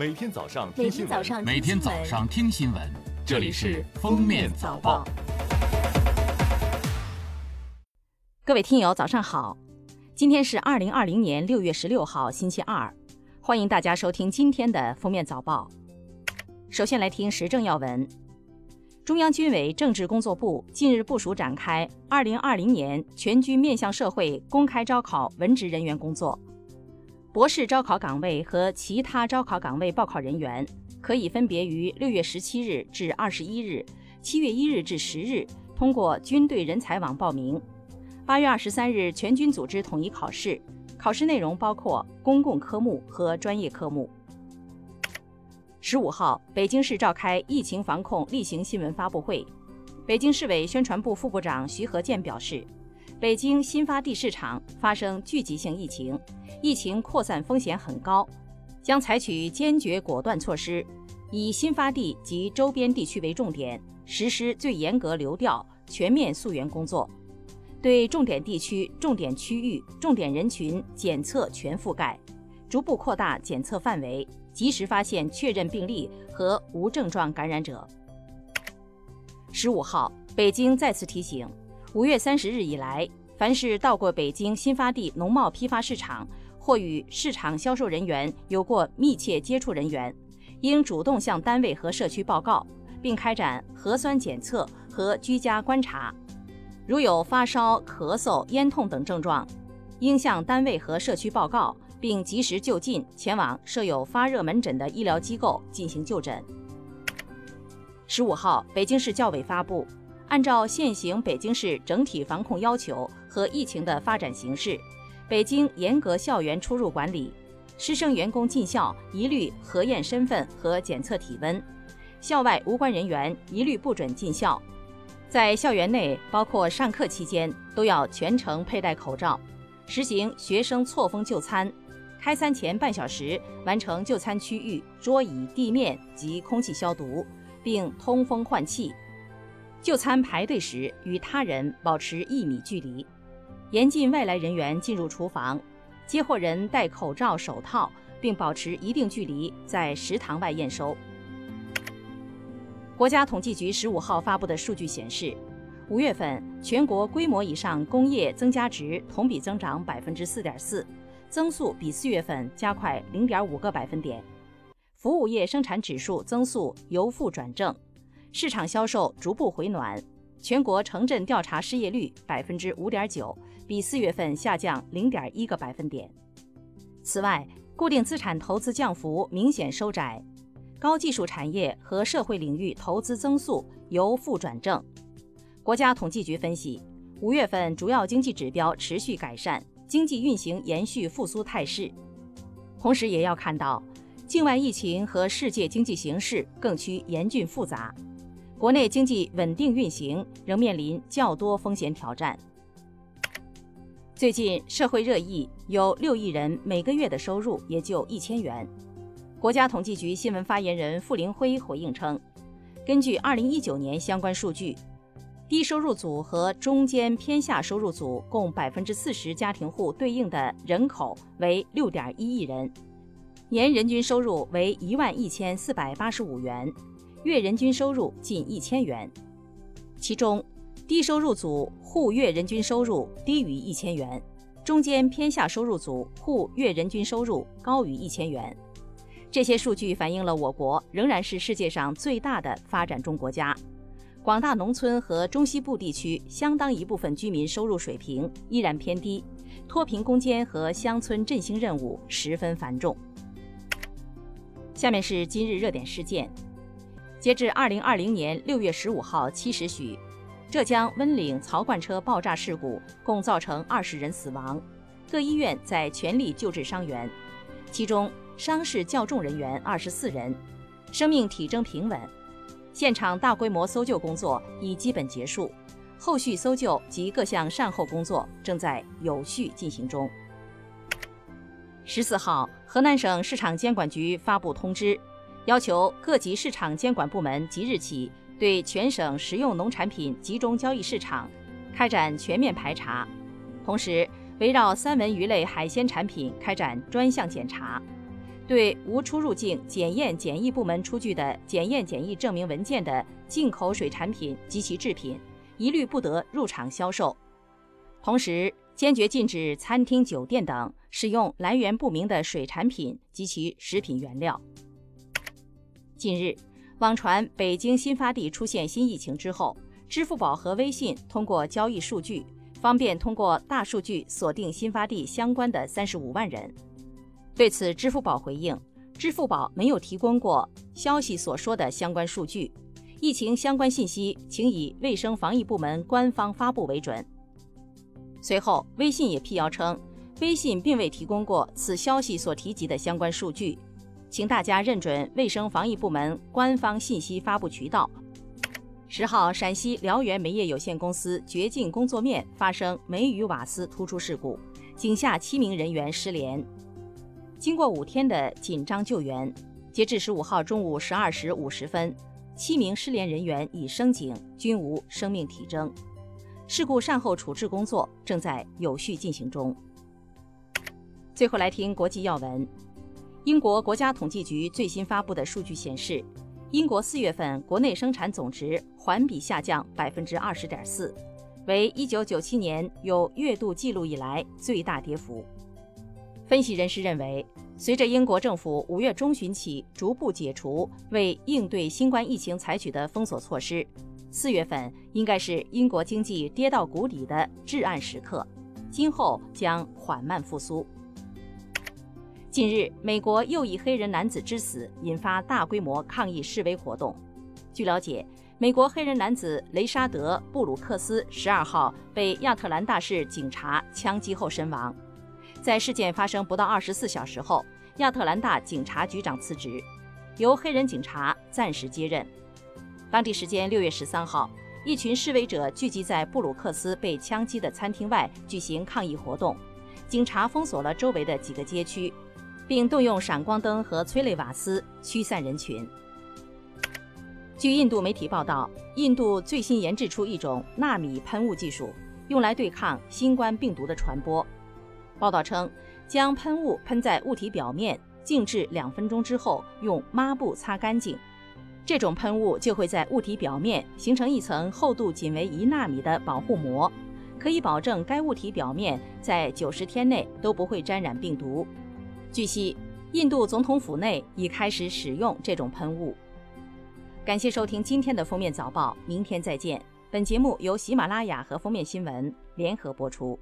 每天早上听新闻，每天早上听新闻，这里是《封面早报》。各位听友，早上好！今天是二零二零年六月十六号，星期二，欢迎大家收听今天的《封面早报》。首先来听时政要闻。中央军委政治工作部近日部署展开二零二零年全军面向社会公开招考文职人员工作。博士招考岗位和其他招考岗位报考人员，可以分别于六月十七日至二十一日、七月一日至十日通过军队人才网报名。八月二十三日，全军组织统一考试，考试内容包括公共科目和专业科目。十五号，北京市召开疫情防控例行新闻发布会。北京市委宣传部副部长徐和建表示，北京新发地市场发生聚集性疫情，疫情扩散风险很高，将采取坚决果断措施，以新发地及周边地区为重点，实施最严格流调、全面溯源工作，对重点地区、重点区域、重点人群检测全覆盖，逐步扩大检测范围。及时发现确认病例和无症状感染者。十五号，北京再次提醒：五月三十日以来，凡是到过北京新发地农贸批发市场或与市场销售人员有过密切接触人员，应主动向单位和社区报告，并开展核酸检测和居家观察。如有发烧、咳嗽、咽痛等症状，应向单位和社区报告。并及时就近前往设有发热门诊的医疗机构进行就诊。十五号，北京市教委发布，按照现行北京市整体防控要求和疫情的发展形势，北京严格校园出入管理，师生员工进校一律核验身份和检测体温，校外无关人员一律不准进校，在校园内，包括上课期间，都要全程佩戴口罩，实行学生错峰就餐。开餐前半小时完成就餐区域桌椅、地面及空气消毒，并通风换气。就餐排队时与他人保持一米距离。严禁外来人员进入厨房。接货人戴口罩、手套，并保持一定距离在食堂外验收。国家统计局十五号发布的数据显示，五月份全国规模以上工业增加值同比增长百分之四点四。增速比四月份加快零点五个百分点，服务业生产指数增速由负转正，市场销售逐步回暖，全国城镇调查失业率百分之五点九，比四月份下降零点一个百分点。此外，固定资产投资降幅明显收窄，高技术产业和社会领域投资增速由负转正。国家统计局分析，五月份主要经济指标持续改善。经济运行延续复苏态势，同时也要看到，境外疫情和世界经济形势更趋严峻复杂，国内经济稳定运行仍面临较多风险挑战。最近社会热议，有六亿人每个月的收入也就一千元。国家统计局新闻发言人傅林辉回应称，根据二零一九年相关数据。低收入组和中间偏下收入组共百分之四十家庭户对应的人口为六点一亿人，年人均收入为一万一千四百八十五元，月人均收入近一千元。其中，低收入组户月人均收入低于一千元，中间偏下收入组户月人均收入高于一千元。这些数据反映了我国仍然是世界上最大的发展中国家。广大农村和中西部地区相当一部分居民收入水平依然偏低，脱贫攻坚和乡村振兴任务十分繁重。下面是今日热点事件：截至二零二零年六月十五号七时许，浙江温岭槽罐车爆炸事故共造成二十人死亡，各医院在全力救治伤员，其中伤势较重人员二十四人，生命体征平稳。现场大规模搜救工作已基本结束，后续搜救及各项善后工作正在有序进行中。十四号，河南省市场监管局发布通知，要求各级市场监管部门即日起对全省食用农产品集中交易市场开展全面排查，同时围绕三文鱼类海鲜产品开展专项检查。对无出入境检验检疫部门出具的检验检疫证明文件的进口水产品及其制品，一律不得入场销售。同时，坚决禁止餐厅、酒店等使用来源不明的水产品及其食品原料。近日，网传北京新发地出现新疫情之后，支付宝和微信通过交易数据，方便通过大数据锁定新发地相关的三十五万人。对此，支付宝回应，支付宝没有提供过消息所说的相关数据，疫情相关信息请以卫生防疫部门官方发布为准。随后，微信也辟谣称，微信并未提供过此消息所提及的相关数据。请大家认准卫生防疫部门官方信息发布渠道。十号，陕西辽源煤业有限公司掘进工作面发生煤与瓦斯突出事故，井下七名人员失联。经过五天的紧张救援，截至十五号中午十二时五十分，七名失联人员已升井，均无生命体征。事故善后处置工作正在有序进行中。最后来听国际要闻。英国国家统计局最新发布的数据显示，英国四月份国内生产总值环比下降百分之二十点四，为一九九七年有月度记录以来最大跌幅。分析人士认为，随着英国政府五月中旬起逐步解除为应对新冠疫情采取的封锁措施，四月份应该是英国经济跌到谷底的至暗时刻，今后将缓慢复苏。近日，美国又一黑人男子之死引发大规模抗议示威活动。据了解，美国黑人男子雷沙德·布鲁克斯十二号被亚特兰大市警察枪击后身亡。在事件发生不到二十四小时后，亚特兰大警察局长辞职，由黑人警察暂时接任。当地时间六月十三号，一群示威者聚集在布鲁克斯被枪击的餐厅外举行抗议活动，警察封锁了周围的几个街区。并动用闪光灯和催泪瓦斯驱散人群。据印度媒体报道，印度最新研制出一种纳米喷雾技术，用来对抗新冠病毒的传播。报道称，将喷雾喷在物体表面，静置两分钟之后，用抹布擦干净，这种喷雾就会在物体表面形成一层厚度仅为一纳米的保护膜，可以保证该物体表面在九十天内都不会沾染病毒。据悉，印度总统府内已开始使用这种喷雾。感谢收听今天的封面早报，明天再见。本节目由喜马拉雅和封面新闻联合播出。